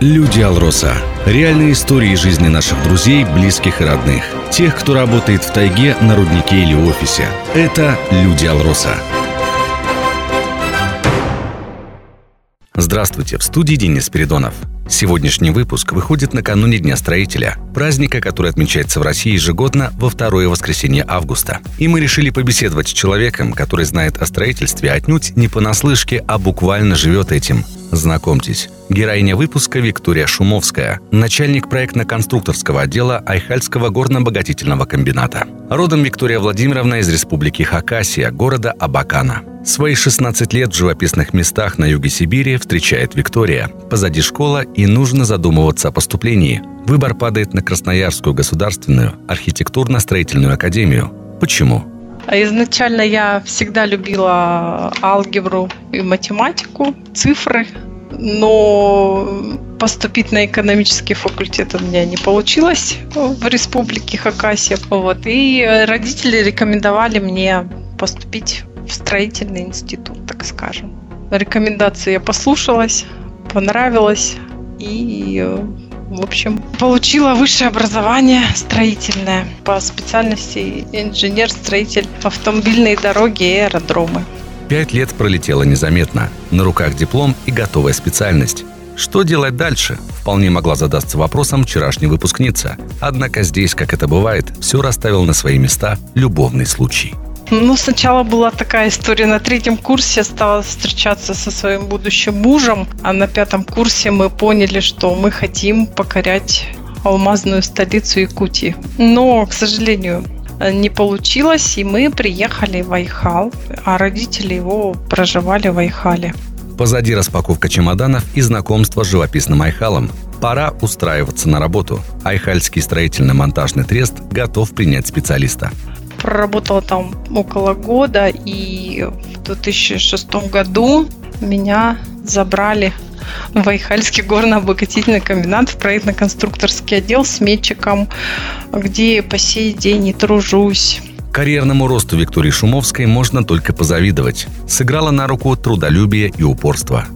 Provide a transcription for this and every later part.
Люди Алроса. Реальные истории жизни наших друзей, близких и родных. Тех, кто работает в тайге, на руднике или офисе. Это Люди Алроса. Здравствуйте, в студии Денис Спиридонов. Сегодняшний выпуск выходит накануне Дня строителя, праздника, который отмечается в России ежегодно во второе воскресенье августа. И мы решили побеседовать с человеком, который знает о строительстве отнюдь не понаслышке, а буквально живет этим. Знакомьтесь, героиня выпуска Виктория Шумовская, начальник проектно-конструкторского отдела Айхальского горно-обогатительного комбината. Родом Виктория Владимировна из республики Хакасия, города Абакана. Свои 16 лет в живописных местах на юге Сибири встречает Виктория. Позади школа и нужно задумываться о поступлении. Выбор падает на Красноярскую государственную архитектурно-строительную академию. Почему? А изначально я всегда любила алгебру и математику, цифры, но поступить на экономический факультет у меня не получилось в республике Хакасия. Вот. И родители рекомендовали мне поступить в строительный институт, так скажем. Рекомендации я послушалась, понравилось и в общем, получила высшее образование строительное по специальности инженер-строитель автомобильные дороги и аэродромы. Пять лет пролетело незаметно. На руках диплом и готовая специальность. Что делать дальше? Вполне могла задаться вопросом вчерашняя выпускница. Однако здесь, как это бывает, все расставил на свои места любовный случай. Ну, сначала была такая история. На третьем курсе я стала встречаться со своим будущим мужем, а на пятом курсе мы поняли, что мы хотим покорять алмазную столицу Якутии. Но, к сожалению, не получилось, и мы приехали в Айхал, а родители его проживали в Айхале. Позади распаковка чемоданов и знакомство с живописным Айхалом. Пора устраиваться на работу. Айхальский строительно-монтажный трест готов принять специалиста проработала там около года, и в 2006 году меня забрали в Айхальский горно-обогатительный комбинат в проектно-конструкторский отдел с метчиком, где по сей день и тружусь. Карьерному росту Виктории Шумовской можно только позавидовать. Сыграла на руку трудолюбие и упорство.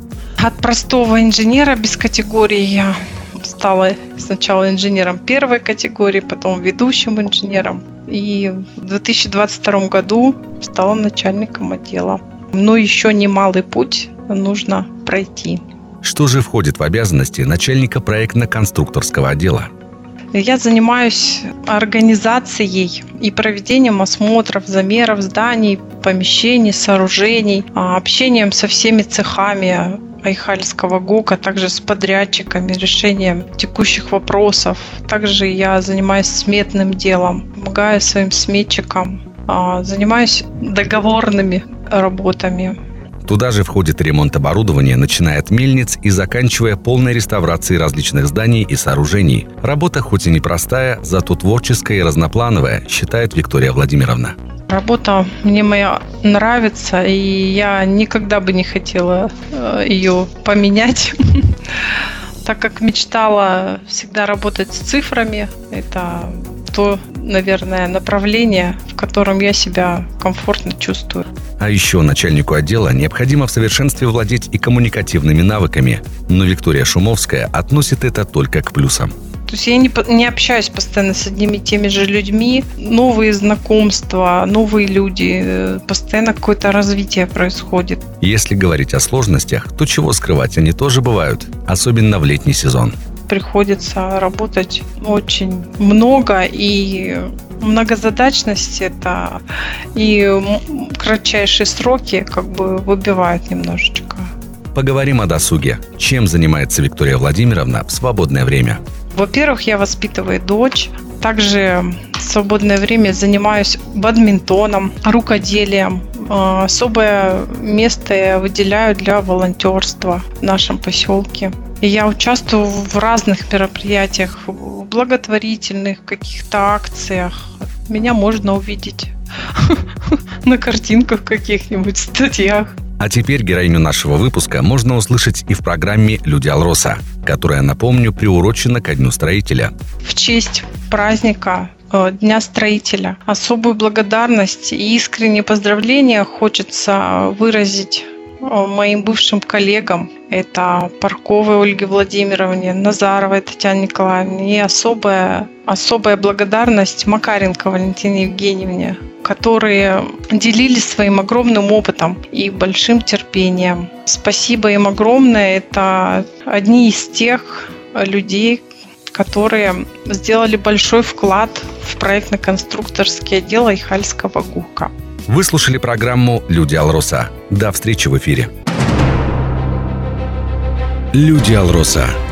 От простого инженера без категории я стала сначала инженером первой категории, потом ведущим инженером. И в 2022 году стала начальником отдела. Но еще немалый путь нужно пройти. Что же входит в обязанности начальника проектно-конструкторского отдела? Я занимаюсь организацией и проведением осмотров, замеров зданий, помещений, сооружений, а, общением со всеми цехами, Айхальского ГУКа, также с подрядчиками, решением текущих вопросов. Также я занимаюсь сметным делом, помогаю своим сметчикам, а, занимаюсь договорными работами. Туда же входит ремонт оборудования, начиная от мельниц и заканчивая полной реставрацией различных зданий и сооружений. Работа хоть и непростая, зато творческая и разноплановая, считает Виктория Владимировна. Работа мне моя нравится, и я никогда бы не хотела э, ее поменять, так как мечтала всегда работать с цифрами. Это то, наверное, направление, в котором я себя комфортно чувствую. А еще начальнику отдела необходимо в совершенстве владеть и коммуникативными навыками. Но Виктория Шумовская относит это только к плюсам. То есть я не, не общаюсь постоянно с одними и теми же людьми, новые знакомства, новые люди, э, постоянно какое-то развитие происходит. Если говорить о сложностях, то чего скрывать, они тоже бывают, особенно в летний сезон. Приходится работать очень много и многозадачность это и кратчайшие сроки как бы выбивают немножечко. Поговорим о досуге. Чем занимается Виктория Владимировна в свободное время? Во-первых, я воспитываю дочь. Также в свободное время занимаюсь бадминтоном, рукоделием. А, особое место я выделяю для волонтерства в нашем поселке. И я участвую в разных мероприятиях, в благотворительных каких-то акциях. Меня можно увидеть на картинках каких-нибудь, статьях. А теперь героиню нашего выпуска можно услышать и в программе «Люди Алроса», которая, напомню, приурочена ко Дню строителя. В честь праздника э, Дня строителя. Особую благодарность и искренние поздравления хочется выразить моим бывшим коллегам. Это Парковой Ольге Владимировне, Назаровой Татьяне Николаевне и особая, особая благодарность Макаренко Валентине Евгеньевне, которые делились своим огромным опытом и большим терпением. Спасибо им огромное. Это одни из тех людей, которые сделали большой вклад в проектно-конструкторский отдел Айхальского ГУКа. Вы слушали программу «Люди Алроса». До встречи в эфире. Люди Алроса.